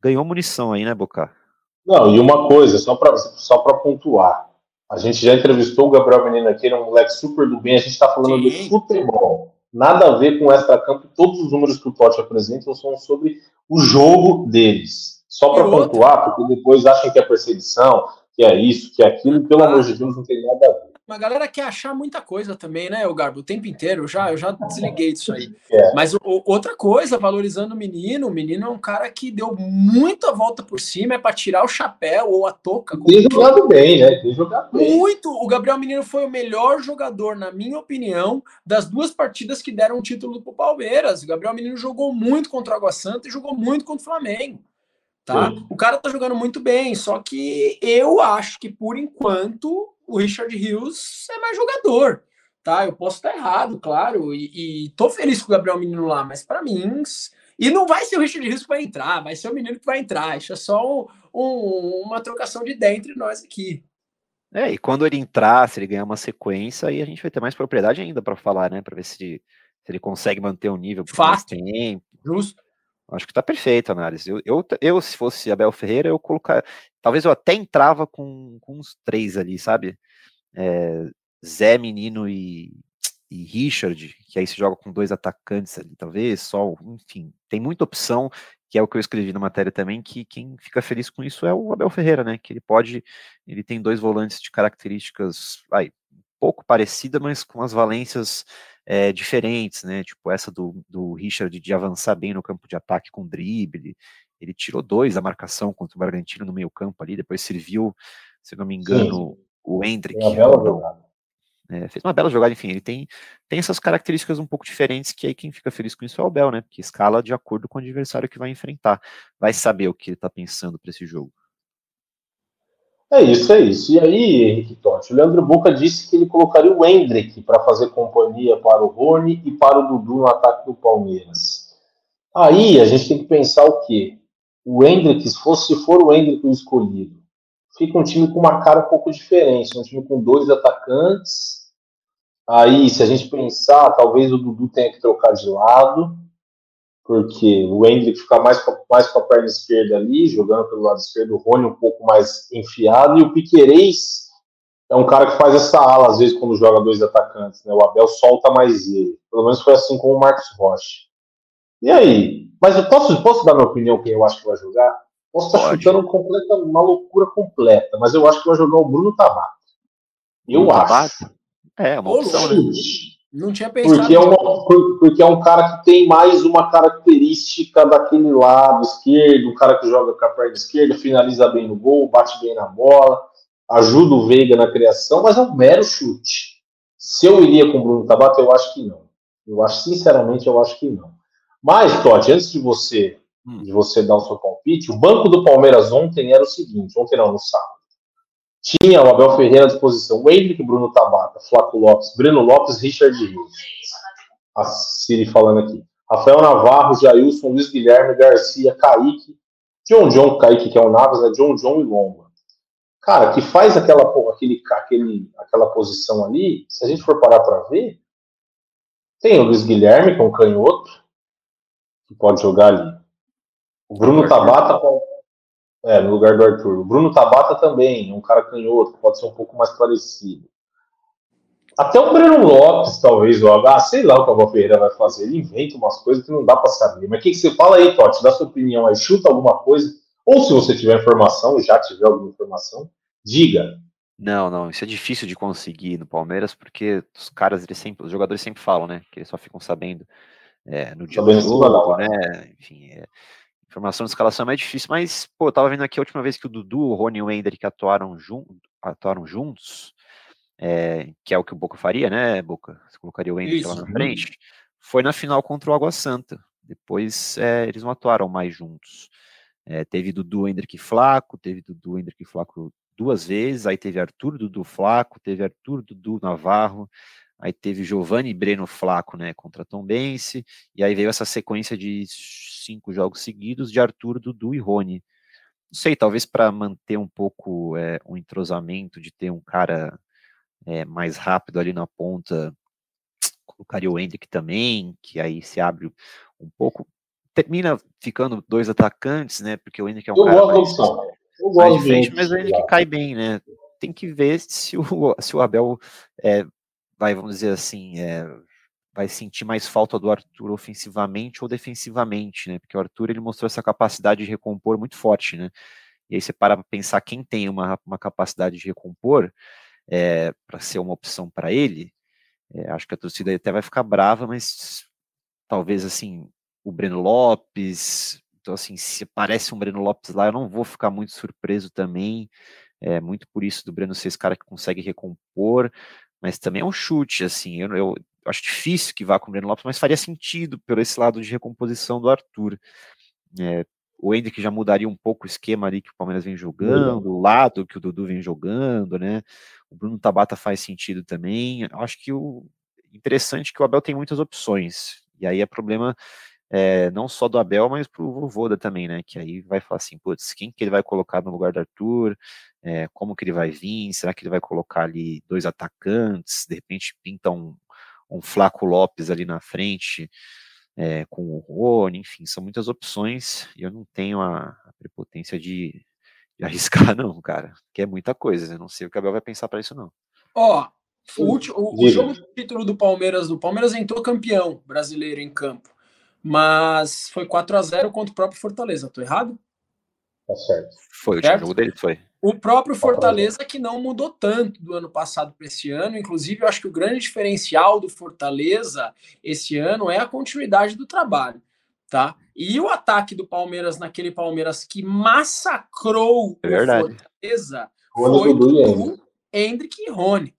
ganhou munição aí, né, Boca? Não, e uma coisa, só para só pra pontuar. A gente já entrevistou o Gabriel Menino aqui, ele é um moleque super do bem. A gente está falando Sim. do futebol. Nada a ver com o extra-campo. Todos os números que o Totti apresenta são sobre o jogo deles. Só para pontuar, porque depois acham que é perseguição, que é isso, que é aquilo. e Pelo amor de Deus, não tem nada a ver. Uma galera quer achar muita coisa também, né, o Garbo? O tempo inteiro. Eu já, eu já desliguei disso aí. É. Mas o- outra coisa, valorizando o menino, o menino é um cara que deu muita volta por cima, é para tirar o chapéu ou a touca. Tem que- jogado bem, né? Tem jogado bem. Muito! O Gabriel Menino foi o melhor jogador, na minha opinião, das duas partidas que deram o título pro Palmeiras. O Gabriel Menino jogou muito contra o Água Santa e jogou muito contra o Flamengo. Tá? Sim. O cara tá jogando muito bem, só que eu acho que, por enquanto, o Richard Hughes é mais jogador. Tá? Eu posso estar errado, claro, e, e tô feliz com o Gabriel Menino lá, mas para mim. E não vai ser o Richard Hughes que vai entrar, vai ser o menino que vai entrar. Isso é só um- um- uma trocação de ideia entre nós aqui. É, e quando ele entrar, se ele ganhar uma sequência, aí a gente vai ter mais propriedade ainda para falar, né? Para ver se, se ele consegue manter o nível por mais Fato. tempo. Justo. Acho que tá perfeita a análise. Eu, eu, eu, se fosse Abel Ferreira, eu colocar. Talvez eu até entrava com, com uns três ali, sabe? É, Zé, Menino e, e Richard, que aí se joga com dois atacantes ali, talvez, só, enfim, tem muita opção, que é o que eu escrevi na matéria também, que quem fica feliz com isso é o Abel Ferreira, né? Que ele pode, ele tem dois volantes de características, vai, um pouco parecida, mas com as valências é, diferentes, né? Tipo essa do, do Richard de avançar bem no campo de ataque com drible. Ele tirou dois da marcação contra o Bragantino no meio campo ali, depois serviu, se não me engano, o Hendrick. Uma bela não, jogada. é, fez uma bela jogada, enfim, ele tem, tem essas características um pouco diferentes que aí quem fica feliz com isso é o Bel, né? Porque escala de acordo com o adversário que vai enfrentar. Vai saber o que ele tá pensando para esse jogo. É isso, é isso. E aí, Henrique Totti, o Leandro Boca disse que ele colocaria o Hendrick para fazer companhia para o Rony e para o Dudu no ataque do Palmeiras. Aí a gente tem que pensar o quê? O Hendrick, se, for o Hendrick o escolhido, fica um time com uma cara um pouco diferente, um time com dois atacantes. Aí, se a gente pensar, talvez o Dudu tenha que trocar de lado, porque o Hendrick fica mais com, mais a perna esquerda ali, jogando pelo lado esquerdo, o Rony um pouco mais enfiado, e o Piquerez é um cara que faz essa ala, às vezes, quando joga dois atacantes, né? O Abel solta mais ele. Pelo menos foi assim com o Marcos Rocha. E aí? Mas eu posso, posso dar minha opinião quem eu acho que vai jogar? Posso estar Pode. chutando completa, uma loucura completa, mas eu acho que vai jogar o Bruno Tabata. Eu Bruno acho. Tabata? É, uma Ô, opção, né? Chute. Não tinha pensado. Porque é, uma- por- porque é um cara que tem mais uma característica daquele lado esquerdo, um cara que joga com a perna esquerda, finaliza bem no gol, bate bem na bola, ajuda o Veiga na criação, mas é um mero chute. Se eu iria com o Bruno Tabata, eu acho que não. Eu acho, sinceramente, eu acho que não. Mas, Totti, antes de você, Hum. de você dar o seu palpite, o banco do Palmeiras ontem era o seguinte, ontem não, no sábado. Tinha o Abel Ferreira à disposição, o Hendrick, Bruno Tabata, Flaco Lopes, Breno Lopes, Richard Rios. A Siri falando aqui. Rafael Navarro, Jailson, Luiz Guilherme, Garcia, Kaique, John John, Kaique que é o Navas, né? John John e Lomba. Cara, que faz aquela, aquele, aquele, aquela posição ali, se a gente for parar para ver, tem o Luiz Guilherme, que é um canhoto, que pode jogar ali. O Bruno. Tabata, com- é, no lugar do Arthur. O Bruno Tabata também, um cara canhoto, pode ser um pouco mais parecido. Até o Breno Lopes, talvez, ó, ah, sei lá o que o Abel Ferreira vai fazer. Ele inventa umas coisas que não dá para saber. Mas o que, que você fala aí, Totti? Dá sua opinião aí, chuta alguma coisa. Ou se você tiver informação, já tiver alguma informação, diga. Não, não, isso é difícil de conseguir no Palmeiras, porque os caras, eles sempre, os jogadores sempre falam, né, que eles só ficam sabendo é, no dia do jogo, né, enfim, é, Informação de escalação é mais difícil, mas, pô, eu tava vendo aqui a última vez que o Dudu, o Rony e o Hendrick atuaram, jun atuaram juntos, é, que é o que o Boca faria, né, Boca? Você colocaria o Hendrick Isso. lá na frente. Foi na final contra o Água Santa. Depois é, eles não atuaram mais juntos. É, teve Dudu, Hendrick e Flaco, teve Dudu, Hendrick e Flaco duas vezes, aí teve Arthur, Dudu, Flaco, teve Arthur, Dudu, Navarro, aí teve Giovanni Breno Flaco, né, contra Tom Bense, e aí veio essa sequência de cinco jogos seguidos de Arthur, Dudu e Rony. Não sei, talvez para manter um pouco é, um entrosamento, de ter um cara é, mais rápido ali na ponta, colocaria o Hendrick também, que aí se abre um pouco. Termina ficando dois atacantes, né? Porque o Hendrick é um eu cara mais, mais diferente, mas o Hendrick cai bem, né? Tem que ver se o, se o Abel é, vai, vamos dizer assim, é, vai sentir mais falta do Arthur ofensivamente ou defensivamente, né? Porque o Arthur ele mostrou essa capacidade de recompor muito forte, né? E aí você para para pensar quem tem uma, uma capacidade de recompor é, para ser uma opção para ele, é, acho que a torcida até vai ficar brava, mas talvez assim o Breno Lopes, então assim se aparece um Breno Lopes lá, eu não vou ficar muito surpreso também. É muito por isso do Breno ser esse cara que consegue recompor, mas também é um chute, assim, eu, eu acho difícil que vá com o Breno Lopes, mas faria sentido pelo esse lado de recomposição do Arthur. É, o Hendrick já mudaria um pouco o esquema ali que o Palmeiras vem jogando, o lado que o Dudu vem jogando, né? O Bruno Tabata faz sentido também. Eu acho que o interessante é que o Abel tem muitas opções. E aí é problema é, não só do Abel, mas pro Vovoda também, né? Que aí vai falar assim, putz, quem que ele vai colocar no lugar do Arthur? É, como que ele vai vir? Será que ele vai colocar ali dois atacantes? De repente pinta um, um Flaco Lopes ali na frente é, com o Rony, enfim, são muitas opções e eu não tenho a, a prepotência de, de, arriscar, não, cara, que é muita coisa, eu não sei o que o Abel vai pensar para isso, não. Ó, o, último, o, o jogo do título do Palmeiras, do Palmeiras entrou campeão brasileiro em campo, mas foi 4 a 0 contra o próprio Fortaleza, tô errado? Tá certo. Foi, o último jogo dele foi. O próprio Fortaleza que não mudou tanto do ano passado para esse ano. Inclusive, eu acho que o grande diferencial do Fortaleza esse ano é a continuidade do trabalho, tá? E o ataque do Palmeiras naquele Palmeiras que massacrou é verdade. o Fortaleza foi do Hendrick e Rony.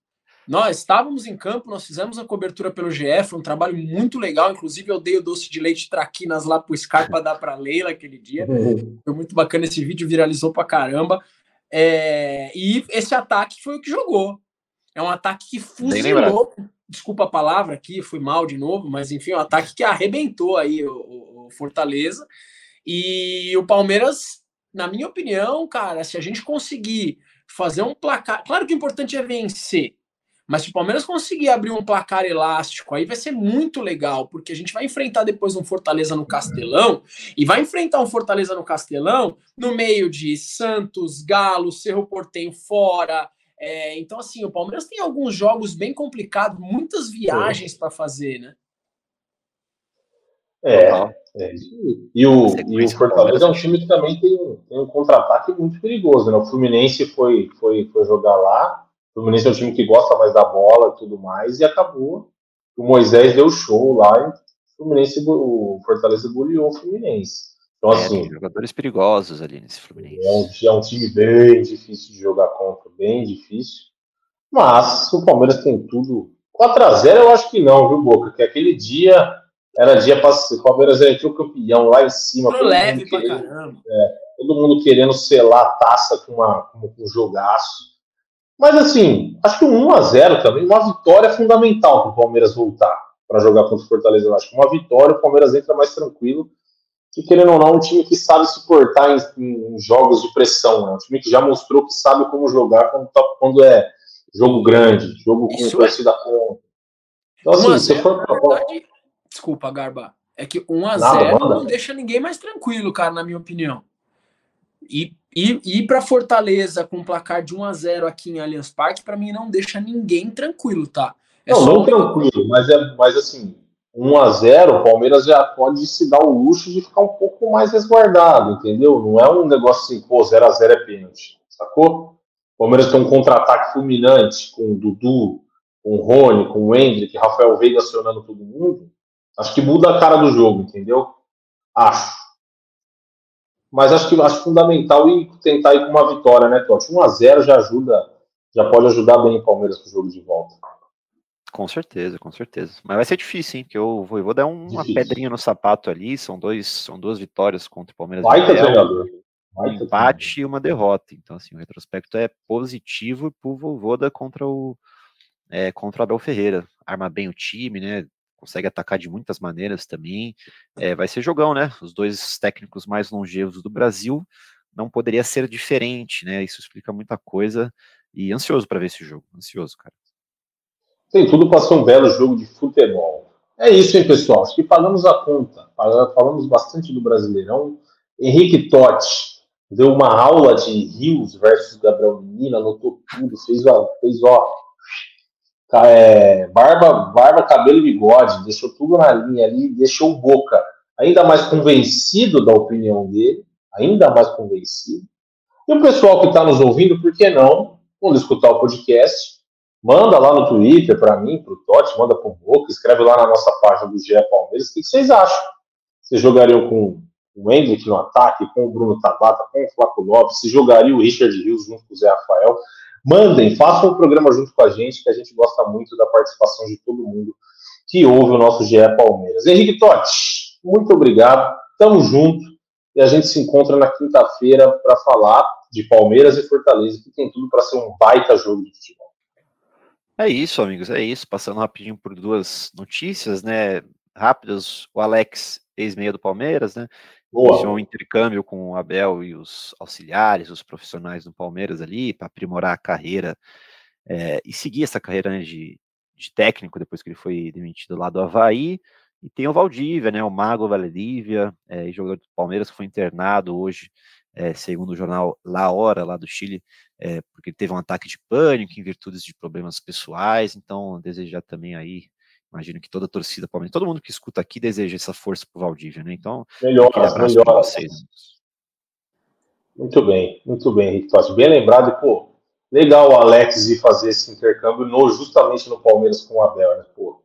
Nós estávamos em campo, nós fizemos a cobertura pelo GF, foi um trabalho muito legal. Inclusive, eu dei o doce de leite traquinas lá pro Scar para dar para Leila aquele dia. Foi muito bacana esse vídeo, viralizou pra caramba. É, e esse ataque foi o que jogou. É um ataque que fuzilou. Desculpa a palavra aqui, fui mal de novo, mas enfim, um ataque que arrebentou aí o, o Fortaleza. E o Palmeiras, na minha opinião, cara, se a gente conseguir fazer um placar. Claro que o importante é vencer, mas se o Palmeiras conseguir abrir um placar elástico, aí vai ser muito legal, porque a gente vai enfrentar depois um Fortaleza no Castelão, e vai enfrentar um Fortaleza no Castelão no meio de Santos, Galo, Cerro Portenho fora. É, então, assim, o Palmeiras tem alguns jogos bem complicados, muitas viagens para fazer, né? É, é e, o, e o Fortaleza é um time que também tem, tem um contra-ataque muito perigoso, né? O Fluminense foi, foi, foi jogar lá, o Fluminense é um time que gosta mais da bola e tudo mais, e acabou. O Moisés deu show lá e o Fluminense, o Fortaleza goleou o Fluminense. Então, é, assim. jogadores perigosos ali nesse Fluminense. É um, é um time bem difícil de jogar contra, bem difícil. Mas o Palmeiras tem tudo. 4x0 eu acho que não, viu, Boca? Que aquele dia era dia para o Palmeiras entrou campeão lá em cima. Todo leve pra querendo, caramba. É, todo mundo querendo selar a taça com, uma, com um jogaço. Mas assim, acho que um 1x0 também, uma vitória é fundamental para o Palmeiras voltar para jogar contra o Fortaleza. Eu acho que uma vitória, o Palmeiras entra mais tranquilo. E querendo ou não, um time que sabe se portar em, em jogos de pressão. Né? Um time que já mostrou que sabe como jogar quando, tá, quando é jogo grande, jogo com Isso torcida é. contra. Então, assim, se for pra... verdade, Desculpa, Garba. É que 1x0 não deixa ninguém mais tranquilo, cara, na minha opinião. E ir, ir para Fortaleza com um placar de 1 a 0 aqui em Allianz Parque, para mim não deixa ninguém tranquilo, tá? É não, não tranquilo, mas é mas assim, 1 a 0 o Palmeiras já pode se dar o luxo de ficar um pouco mais resguardado, entendeu? Não é um negócio assim, pô, 0 a 0 é pênalti, sacou? O Palmeiras tem um contra-ataque fulminante com o Dudu, com o Rony, com o Hendrick, Rafael Veiga acionando todo mundo. Acho que muda a cara do jogo, entendeu? Acho. Mas acho que acho fundamental ir tentar ir com uma vitória, né, Totti? 1x0 já ajuda, já pode ajudar bem o Palmeiras com o jogo de volta. Com certeza, com certeza. Mas vai ser difícil, hein? Porque eu vou, eu vou dar uma difícil. pedrinha no sapato ali. São, dois, são duas vitórias contra o Palmeiras. Vai ter treinador. Um empate e uma derrota. Então, assim, o retrospecto é positivo pro Vovoda contra o é, contra o Abel Ferreira. Arma bem o time, né? Consegue atacar de muitas maneiras também. É, vai ser jogão, né? Os dois técnicos mais longevos do Brasil. Não poderia ser diferente, né? Isso explica muita coisa. E ansioso para ver esse jogo. Ansioso, cara. Tem tudo para ser um belo jogo de futebol. É isso, hein, pessoal? Acho que pagamos a conta. Falamos bastante do Brasileirão. Henrique Totti deu uma aula de Rios versus Gabriel Menino, anotou tudo, fez, ó, fez ó, é, barba, barba, cabelo e bigode, deixou tudo na linha ali, deixou o Boca ainda mais convencido da opinião dele, ainda mais convencido. E o pessoal que está nos ouvindo, por que não, quando escutar o podcast, Manda lá no Twitter para mim, para o Totti, manda para o Boca, escreve lá na nossa página do GE Palmeiras o que vocês acham. Vocês jogariam com o Hendrick no ataque, com o Bruno Tabata, com o Flaco Lopes, se jogaria o Richard Rios junto com o Zé Rafael. Mandem, façam um programa junto com a gente, que a gente gosta muito da participação de todo mundo que ouve o nosso GE Palmeiras. Henrique Totti, muito obrigado, tamo junto e a gente se encontra na quinta-feira para falar de Palmeiras e Fortaleza, que tem tudo para ser um baita jogo de futebol. É isso, amigos, é isso. Passando rapidinho por duas notícias, né? Rápidas, o Alex, ex-meia do Palmeiras, né? Iniciou um intercâmbio com o Abel e os auxiliares, os profissionais do Palmeiras ali, para aprimorar a carreira é, e seguir essa carreira né, de, de, técnico depois que ele foi demitido lá do Havaí. E tem o Valdívia, né? O Mago Valdívia, é, jogador do Palmeiras, que foi internado hoje é, segundo o jornal La Hora, lá do Chile, é, porque ele teve um ataque de pânico em virtude de problemas pessoais, então desejar também aí, imagino que toda a torcida palmeirense, todo mundo que escuta aqui deseja essa força pro Valdívia, né? Então, melhor, melhor. vocês. Muito bem, muito bem, Henrique. Bem lembrado, e, pô, legal o Alex ir fazer esse intercâmbio no, justamente no Palmeiras com o Abel, né? Pô,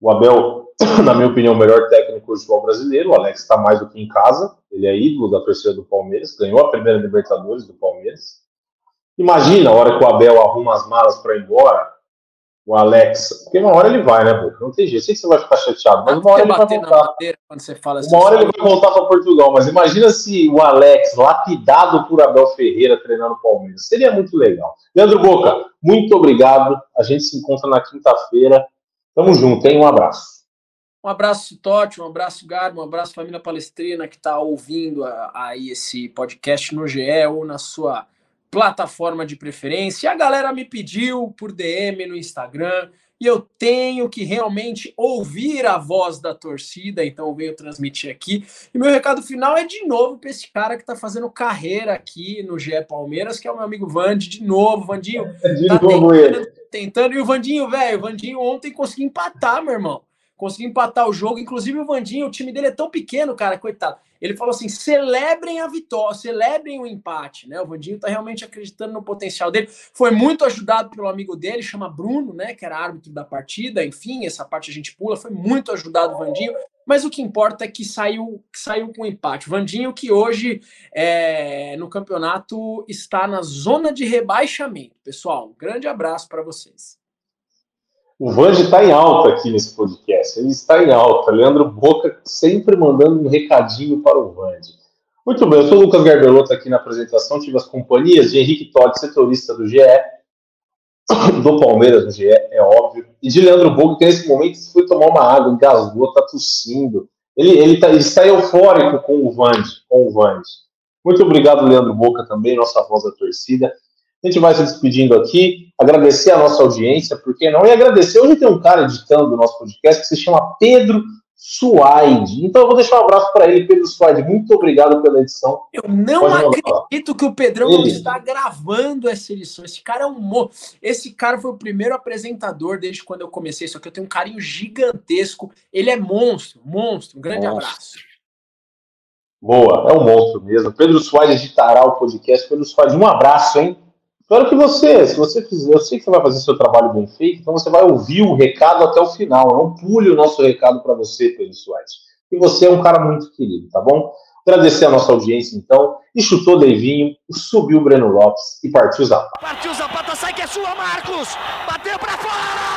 o Abel, na minha opinião, o melhor técnico do futebol brasileiro. O Alex está mais do que em casa. Ele é ídolo da torcida do Palmeiras. Ganhou a primeira Libertadores do Palmeiras. Imagina a hora que o Abel arruma as malas para ir embora. O Alex. Porque uma hora ele vai, né, Boca? Não tem jeito. Sei que você vai ficar chateado, mas uma hora ele vai voltar. Quando você fala assim, uma hora ele vai voltar para Portugal. Mas imagina se o Alex, lapidado por Abel Ferreira, treinando o Palmeiras. Seria muito legal. Leandro Boca, muito obrigado. A gente se encontra na quinta-feira. Tamo junto, hein? Um abraço. Um abraço, Totti, um abraço, Garbo, um abraço, família palestrina que está ouvindo aí esse podcast no GE ou na sua plataforma de preferência. E a galera me pediu por DM no Instagram e eu tenho que realmente ouvir a voz da torcida, então eu venho transmitir aqui. E meu recado final é de novo para esse cara que está fazendo carreira aqui no GE Palmeiras, que é o meu amigo Vande, de novo, Vandinho. De tá novo tentando, tentando, e o Vandinho, velho, o Vandinho ontem conseguiu empatar, meu irmão conseguiu empatar o jogo. Inclusive o Vandinho, o time dele é tão pequeno, cara, coitado. Ele falou assim: celebrem a vitória, celebrem o empate, né? O Vandinho tá realmente acreditando no potencial dele. Foi muito ajudado pelo amigo dele, chama Bruno, né? Que era árbitro da partida. Enfim, essa parte a gente pula. Foi muito ajudado o Vandinho. Mas o que importa é que saiu, que saiu com empate. O Vandinho, que hoje é, no campeonato está na zona de rebaixamento. Pessoal, um grande abraço para vocês. O Vange está em alta aqui nesse podcast. Ele está em alta. Leandro Boca sempre mandando um recadinho para o Vange. Muito bem, eu sou o Lucas Garbelotto aqui na apresentação. Tive as companhias de Henrique Todd, setorista do GE, do Palmeiras no GE, é óbvio, e de Leandro Boca, que nesse momento foi tomar uma água, engasgou, está tossindo. Ele, ele, tá, ele está eufórico com o Vange, com o Vange. Muito obrigado, Leandro Boca, também, nossa voz da torcida. A gente vai se despedindo aqui, agradecer a nossa audiência, porque não? E agradecer, hoje tem um cara editando o nosso podcast que se chama Pedro Suaide. Então eu vou deixar um abraço para ele, Pedro Suaide. Muito obrigado pela edição. Eu não acredito que o Pedrão ele. está gravando essa edição. Esse cara é um mo... Esse cara foi o primeiro apresentador desde quando eu comecei. Só que eu tenho um carinho gigantesco. Ele é monstro, monstro. Um grande monstro. abraço. Boa, é um monstro mesmo. Pedro Suaide editará o podcast. Pedro Suaide, um abraço, hein? Espero que você, se você fizer, eu sei que você vai fazer seu trabalho bem feito, então você vai ouvir o recado até o final. Não pule o nosso recado para você, Pedro Soares. E você é um cara muito querido, tá bom? Agradecer a nossa audiência, então. E chutou Deivinho, subiu o Breno Lopes e partiu Zapata. Partiu Zapata, sai que é sua, Marcos! Bateu pra fora!